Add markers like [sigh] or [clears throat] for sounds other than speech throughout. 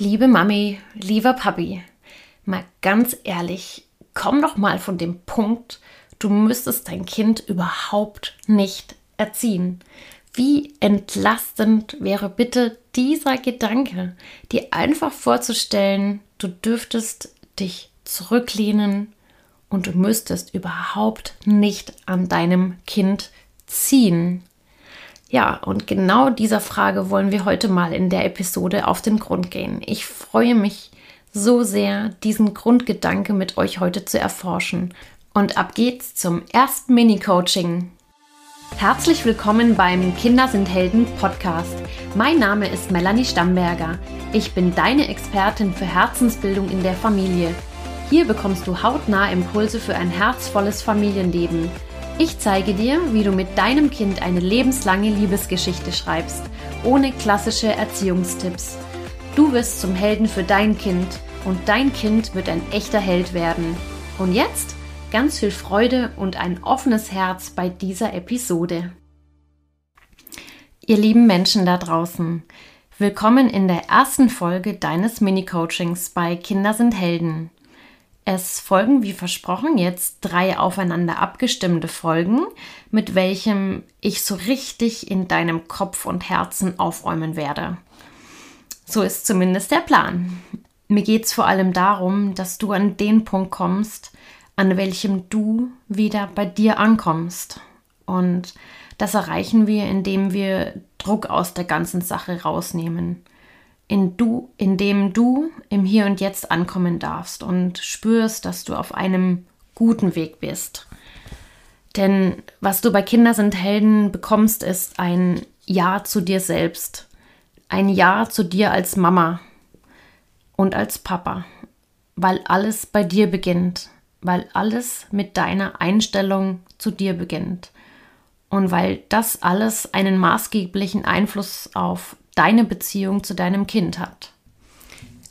Liebe Mami, lieber Papi, mal ganz ehrlich, komm doch mal von dem Punkt, du müsstest dein Kind überhaupt nicht erziehen. Wie entlastend wäre bitte dieser Gedanke, dir einfach vorzustellen, du dürftest dich zurücklehnen und du müsstest überhaupt nicht an deinem Kind ziehen. Ja, und genau dieser Frage wollen wir heute mal in der Episode auf den Grund gehen. Ich freue mich so sehr, diesen Grundgedanke mit euch heute zu erforschen. Und ab geht's zum ersten Mini-Coaching. Herzlich willkommen beim Kinder sind Helden Podcast. Mein Name ist Melanie Stamberger. Ich bin deine Expertin für Herzensbildung in der Familie. Hier bekommst du hautnah Impulse für ein herzvolles Familienleben. Ich zeige dir, wie du mit deinem Kind eine lebenslange Liebesgeschichte schreibst, ohne klassische Erziehungstipps. Du wirst zum Helden für dein Kind und dein Kind wird ein echter Held werden. Und jetzt ganz viel Freude und ein offenes Herz bei dieser Episode. Ihr lieben Menschen da draußen, willkommen in der ersten Folge deines Mini-Coachings bei Kinder sind Helden. Es folgen wie versprochen jetzt drei aufeinander abgestimmte Folgen, mit welchem ich so richtig in deinem Kopf und Herzen aufräumen werde. So ist zumindest der Plan. Mir geht es vor allem darum, dass du an den Punkt kommst, an welchem du wieder bei dir ankommst. Und das erreichen wir, indem wir Druck aus der ganzen Sache rausnehmen. In du, indem du im Hier und Jetzt ankommen darfst und spürst, dass du auf einem guten Weg bist. Denn was du bei Kinder sind Helden bekommst, ist ein Ja zu dir selbst. Ein Ja zu dir als Mama und als Papa. Weil alles bei dir beginnt weil alles mit deiner Einstellung zu dir beginnt und weil das alles einen maßgeblichen Einfluss auf deine Beziehung zu deinem Kind hat.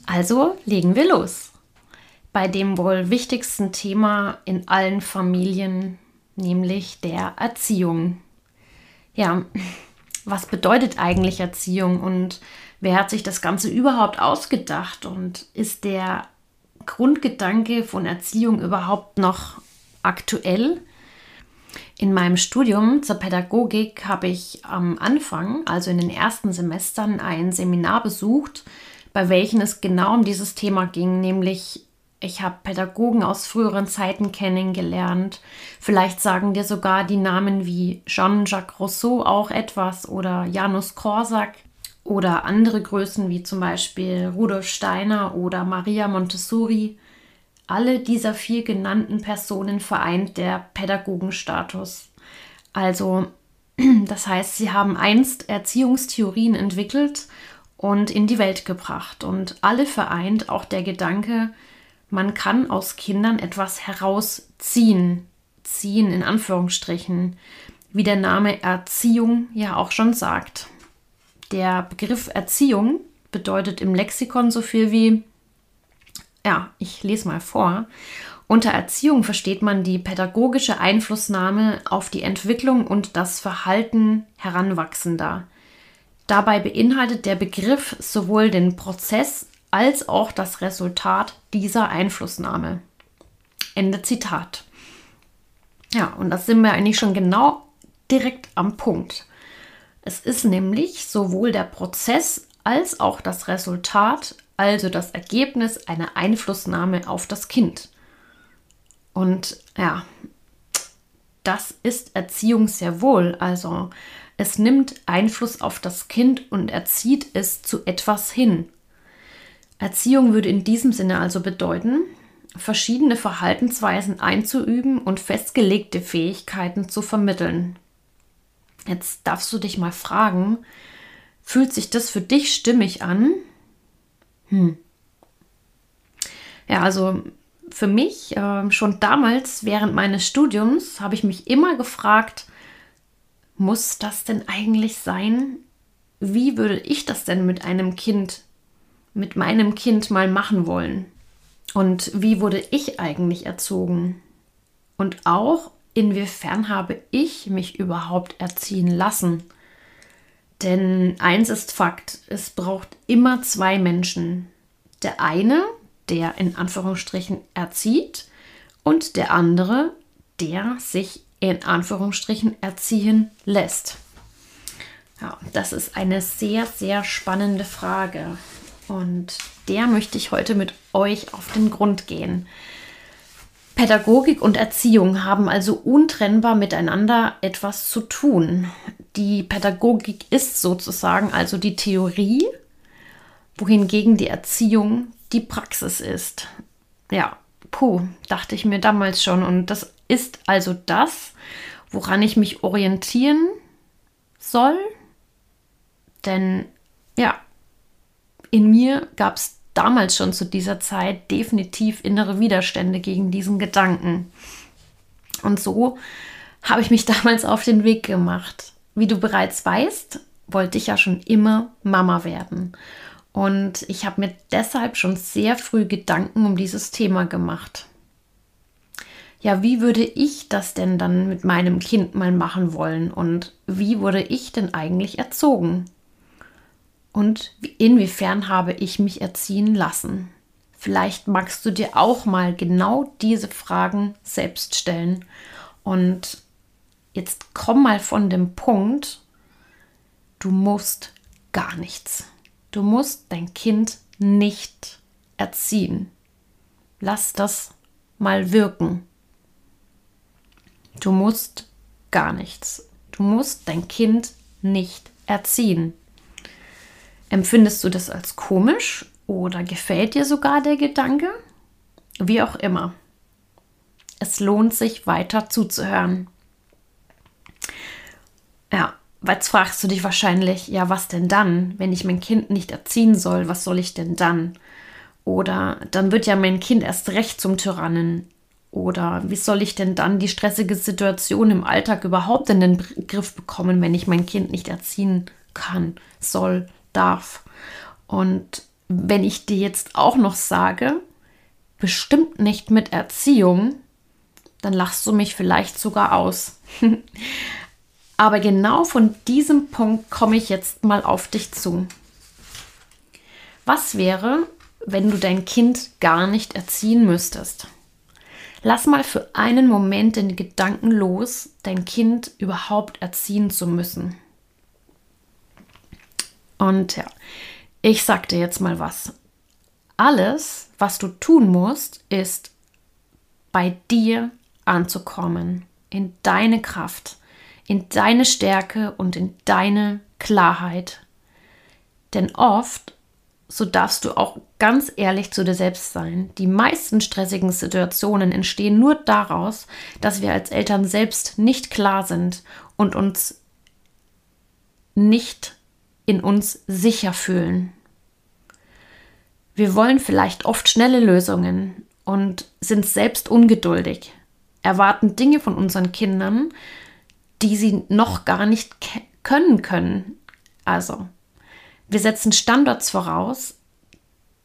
Also legen wir los. Bei dem wohl wichtigsten Thema in allen Familien, nämlich der Erziehung. Ja, was bedeutet eigentlich Erziehung und wer hat sich das Ganze überhaupt ausgedacht und ist der Grundgedanke von Erziehung überhaupt noch aktuell? In meinem Studium zur Pädagogik habe ich am Anfang, also in den ersten Semestern, ein Seminar besucht, bei welchem es genau um dieses Thema ging, nämlich ich habe Pädagogen aus früheren Zeiten kennengelernt. Vielleicht sagen dir sogar die Namen wie Jean-Jacques Rousseau auch etwas oder Janusz Korsak oder andere Größen wie zum Beispiel Rudolf Steiner oder Maria Montessori. Alle dieser vier genannten Personen vereint der Pädagogenstatus. Also, [clears throat] das heißt, sie haben einst Erziehungstheorien entwickelt und in die Welt gebracht. Und alle vereint auch der Gedanke, man kann aus Kindern etwas herausziehen. Ziehen in Anführungsstrichen, wie der Name Erziehung ja auch schon sagt. Der Begriff Erziehung bedeutet im Lexikon so viel wie, ja, ich lese mal vor. Unter Erziehung versteht man die pädagogische Einflussnahme auf die Entwicklung und das Verhalten Heranwachsender. Dabei beinhaltet der Begriff sowohl den Prozess als auch das Resultat dieser Einflussnahme. Ende Zitat. Ja, und das sind wir eigentlich schon genau direkt am Punkt. Es ist nämlich sowohl der Prozess als auch das Resultat, also das Ergebnis einer Einflussnahme auf das Kind. Und ja, das ist Erziehung sehr wohl. Also es nimmt Einfluss auf das Kind und erzieht es zu etwas hin. Erziehung würde in diesem Sinne also bedeuten, verschiedene Verhaltensweisen einzuüben und festgelegte Fähigkeiten zu vermitteln. Jetzt darfst du dich mal fragen, fühlt sich das für dich stimmig an? Hm. Ja, also für mich, äh, schon damals während meines Studiums, habe ich mich immer gefragt, muss das denn eigentlich sein? Wie würde ich das denn mit einem Kind, mit meinem Kind mal machen wollen? Und wie wurde ich eigentlich erzogen? Und auch, inwiefern habe ich mich überhaupt erziehen lassen? Denn eins ist Fakt, es braucht immer zwei Menschen, Der eine, der in Anführungsstrichen erzieht und der andere, der sich in Anführungsstrichen erziehen lässt. Ja, das ist eine sehr, sehr spannende Frage. Und der möchte ich heute mit euch auf den Grund gehen. Pädagogik und Erziehung haben also untrennbar miteinander etwas zu tun. Die Pädagogik ist sozusagen also die Theorie, wohingegen die Erziehung die Praxis ist. Ja, puh, dachte ich mir damals schon. Und das ist also das, woran ich mich orientieren soll. Denn ja, in mir gab es damals schon zu dieser Zeit definitiv innere Widerstände gegen diesen Gedanken. Und so habe ich mich [laughs] damals auf den Weg gemacht. Wie du bereits weißt, wollte ich ja schon immer Mama werden. Und ich habe mir deshalb schon sehr früh Gedanken um dieses Thema gemacht. Ja, wie würde ich das denn dann mit meinem Kind mal machen wollen und wie wurde ich denn eigentlich erzogen? Und inwiefern habe ich mich erziehen lassen? Vielleicht magst du dir auch mal genau diese Fragen selbst stellen. Und jetzt komm mal von dem Punkt, du musst gar nichts. Du musst dein Kind nicht erziehen. Lass das mal wirken. Du musst gar nichts. Du musst dein Kind nicht erziehen. Empfindest du das als komisch oder gefällt dir sogar der Gedanke? Wie auch immer. Es lohnt sich weiter zuzuhören. Jetzt fragst du dich wahrscheinlich, ja, was denn dann, wenn ich mein Kind nicht erziehen soll, was soll ich denn dann? Oder dann wird ja mein Kind erst recht zum Tyrannen. Oder wie soll ich denn dann die stressige Situation im Alltag überhaupt in den Griff bekommen, wenn ich mein Kind nicht erziehen kann, soll, darf? Und wenn ich dir jetzt auch noch sage, bestimmt nicht mit Erziehung, dann lachst du mich vielleicht sogar aus. [laughs] Aber genau von diesem Punkt komme ich jetzt mal auf dich zu. Was wäre, wenn du dein Kind gar nicht erziehen müsstest? Lass mal für einen Moment den Gedanken los, dein Kind überhaupt erziehen zu müssen. Und ja, ich sag dir jetzt mal was. Alles, was du tun musst, ist bei dir anzukommen, in deine Kraft in deine Stärke und in deine Klarheit. Denn oft, so darfst du auch ganz ehrlich zu dir selbst sein, die meisten stressigen Situationen entstehen nur daraus, dass wir als Eltern selbst nicht klar sind und uns nicht in uns sicher fühlen. Wir wollen vielleicht oft schnelle Lösungen und sind selbst ungeduldig, erwarten Dinge von unseren Kindern, die sie noch gar nicht können können. Also, wir setzen Standards voraus,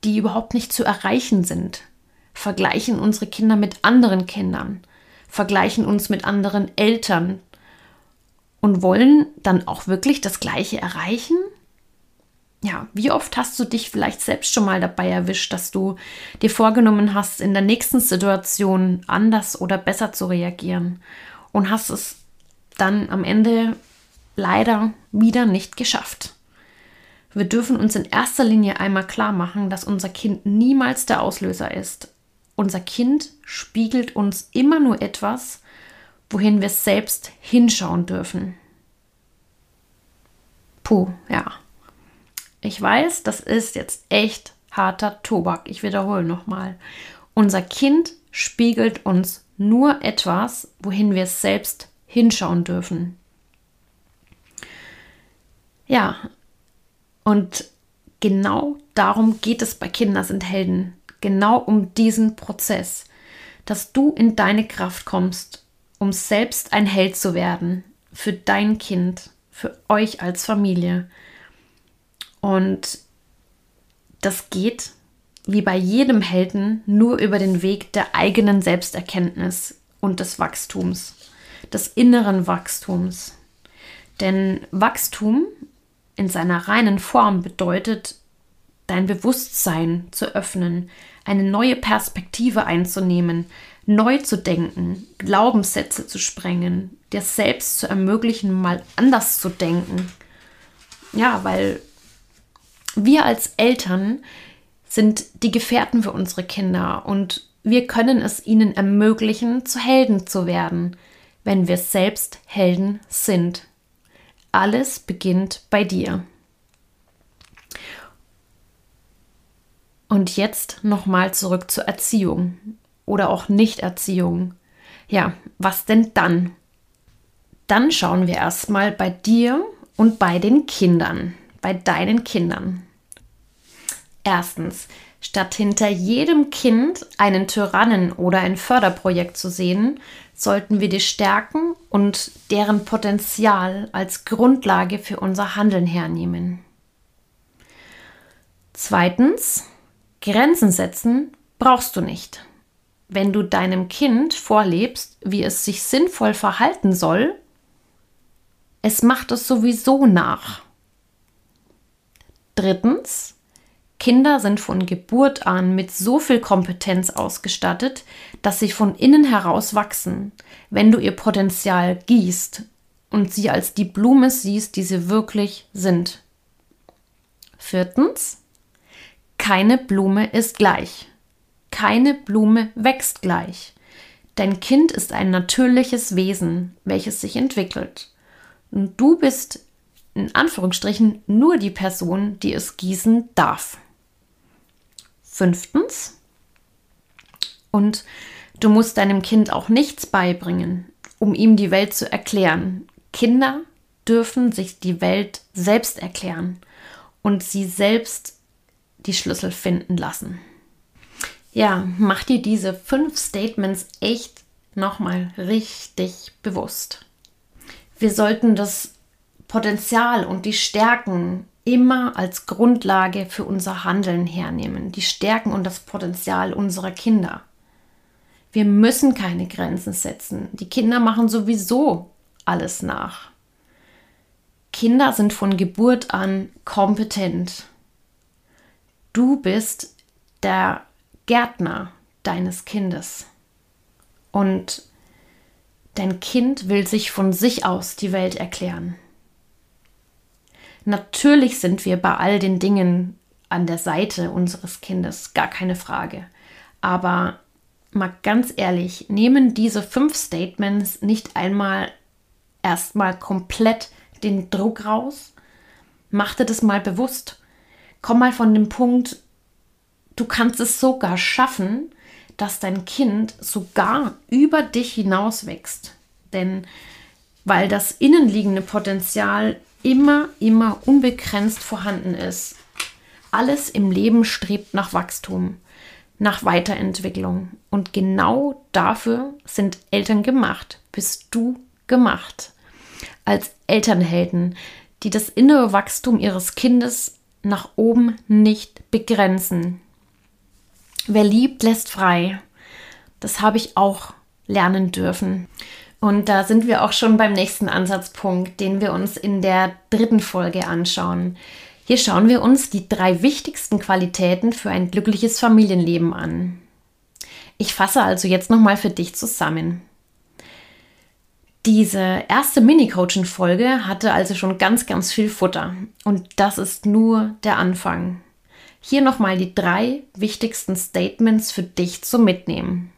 die überhaupt nicht zu erreichen sind, vergleichen unsere Kinder mit anderen Kindern, vergleichen uns mit anderen Eltern und wollen dann auch wirklich das Gleiche erreichen? Ja, wie oft hast du dich vielleicht selbst schon mal dabei erwischt, dass du dir vorgenommen hast, in der nächsten Situation anders oder besser zu reagieren und hast es dann am Ende leider wieder nicht geschafft. Wir dürfen uns in erster Linie einmal klar machen, dass unser Kind niemals der Auslöser ist. Unser Kind spiegelt uns immer nur etwas, wohin wir selbst hinschauen dürfen. Puh, ja. Ich weiß, das ist jetzt echt harter Tobak. Ich wiederhole nochmal. Unser Kind spiegelt uns nur etwas, wohin wir selbst hinschauen dürfen. Ja, und genau darum geht es bei Kinder sind Helden. Genau um diesen Prozess, dass du in deine Kraft kommst, um selbst ein Held zu werden für dein Kind, für euch als Familie. Und das geht, wie bei jedem Helden, nur über den Weg der eigenen Selbsterkenntnis und des Wachstums des inneren Wachstums. Denn Wachstum in seiner reinen Form bedeutet, dein Bewusstsein zu öffnen, eine neue Perspektive einzunehmen, neu zu denken, Glaubenssätze zu sprengen, dir selbst zu ermöglichen, mal anders zu denken. Ja, weil wir als Eltern sind die Gefährten für unsere Kinder und wir können es ihnen ermöglichen, zu Helden zu werden, wenn wir selbst Helden sind. Alles beginnt bei dir. Und jetzt nochmal zurück zur Erziehung oder auch Nichterziehung. Ja, was denn dann? Dann schauen wir erstmal bei dir und bei den Kindern, bei deinen Kindern. Erstens, statt hinter jedem Kind einen Tyrannen oder ein Förderprojekt zu sehen, sollten wir die Stärken und deren Potenzial als Grundlage für unser Handeln hernehmen. Zweitens, Grenzen setzen brauchst du nicht. Wenn du deinem Kind vorlebst, wie es sich sinnvoll verhalten soll, es macht es sowieso nach. Drittens, Kinder sind von Geburt an mit so viel Kompetenz ausgestattet, dass sie von innen heraus wachsen, wenn du ihr Potenzial gießt und sie als die Blume siehst, die sie wirklich sind. Viertens, keine Blume ist gleich. Keine Blume wächst gleich. Dein Kind ist ein natürliches Wesen, welches sich entwickelt. Und du bist in Anführungsstrichen nur die Person, die es gießen darf. Fünftens. Und du musst deinem Kind auch nichts beibringen, um ihm die Welt zu erklären. Kinder dürfen sich die Welt selbst erklären und sie selbst die Schlüssel finden lassen. Ja, mach dir diese fünf Statements echt nochmal richtig bewusst. Wir sollten das Potenzial und die Stärken immer als Grundlage für unser Handeln hernehmen. Die Stärken und das Potenzial unserer Kinder. Wir müssen keine Grenzen setzen. Die Kinder machen sowieso alles nach. Kinder sind von Geburt an kompetent. Du bist der Gärtner deines Kindes. Und dein Kind will sich von sich aus die Welt erklären. Natürlich sind wir bei all den Dingen an der Seite unseres Kindes, gar keine Frage. Aber mal ganz ehrlich, nehmen diese fünf Statements nicht einmal erstmal komplett den Druck raus? Mach dir das mal bewusst komm mal von dem Punkt, du kannst es sogar schaffen, dass dein Kind sogar über dich hinaus wächst. Denn weil das innenliegende Potenzial immer, immer unbegrenzt vorhanden ist. Alles im Leben strebt nach Wachstum, nach Weiterentwicklung. Und genau dafür sind Eltern gemacht, bist du gemacht. Als Elternhelden, die das innere Wachstum ihres Kindes nach oben nicht begrenzen. Wer liebt, lässt frei. Das habe ich auch lernen dürfen. Und da sind wir auch schon beim nächsten Ansatzpunkt, den wir uns in der dritten Folge anschauen. Hier schauen wir uns die drei wichtigsten Qualitäten für ein glückliches Familienleben an. Ich fasse also jetzt nochmal für dich zusammen. Diese erste Mini-Coaching-Folge hatte also schon ganz, ganz viel Futter. Und das ist nur der Anfang. Hier nochmal die drei wichtigsten Statements für dich zum Mitnehmen.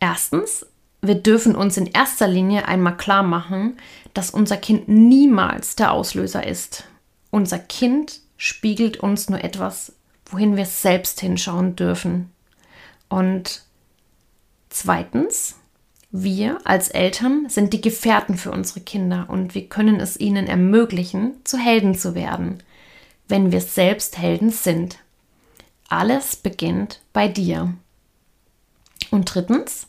Erstens, wir dürfen uns in erster Linie einmal klar machen, dass unser Kind niemals der Auslöser ist. Unser Kind spiegelt uns nur etwas, wohin wir selbst hinschauen dürfen. Und zweitens, wir als Eltern sind die Gefährten für unsere Kinder und wir können es ihnen ermöglichen, zu Helden zu werden, wenn wir selbst Helden sind. Alles beginnt bei dir. Und drittens,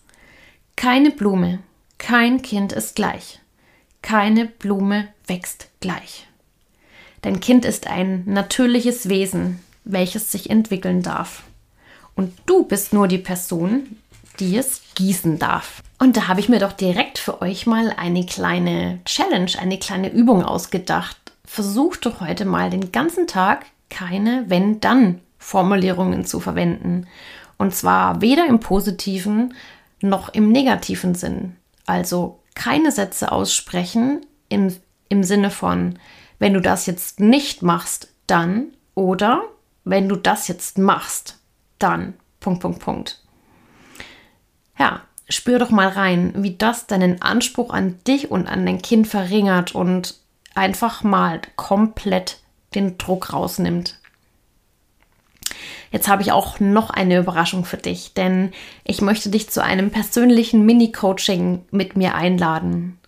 keine Blume, kein Kind ist gleich. Keine Blume wächst gleich. Dein Kind ist ein natürliches Wesen, welches sich entwickeln darf. Und du bist nur die Person, die es gießen darf. Und da habe ich mir doch direkt für euch mal eine kleine Challenge, eine kleine Übung ausgedacht. Versuch doch heute mal den ganzen Tag keine Wenn-Dann-Formulierungen zu verwenden. Und zwar weder im positiven noch im negativen Sinn. Also keine Sätze aussprechen im, im Sinne von, wenn du das jetzt nicht machst, dann oder wenn du das jetzt machst, dann. Punkt, Punkt, Punkt. Ja, spür doch mal rein, wie das deinen Anspruch an dich und an dein Kind verringert und einfach mal komplett den Druck rausnimmt. Jetzt habe ich auch noch eine Überraschung für dich, denn ich möchte dich zu einem persönlichen Mini-Coaching mit mir einladen.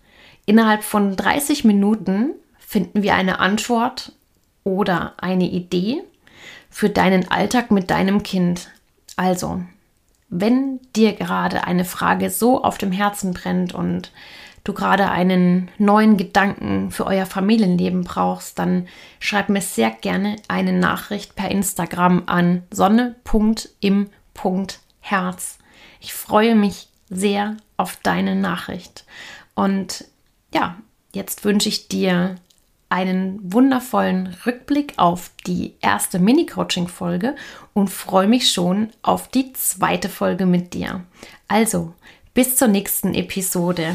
Innerhalb von 30 Minuten finden wir eine Antwort oder eine Idee für deinen Alltag mit deinem Kind. Also, wenn dir gerade eine Frage so auf dem Herzen brennt und du gerade einen neuen Gedanken für euer Familienleben brauchst, dann schreib mir sehr gerne eine Nachricht per Instagram an sonne.im.herz. Ich freue mich sehr auf deine Nachricht. Und ja, jetzt wünsche ich dir einen wundervollen Rückblick auf die erste Mini-Coaching-Folge und freue mich schon auf die zweite Folge mit dir. Also, bis zur nächsten Episode.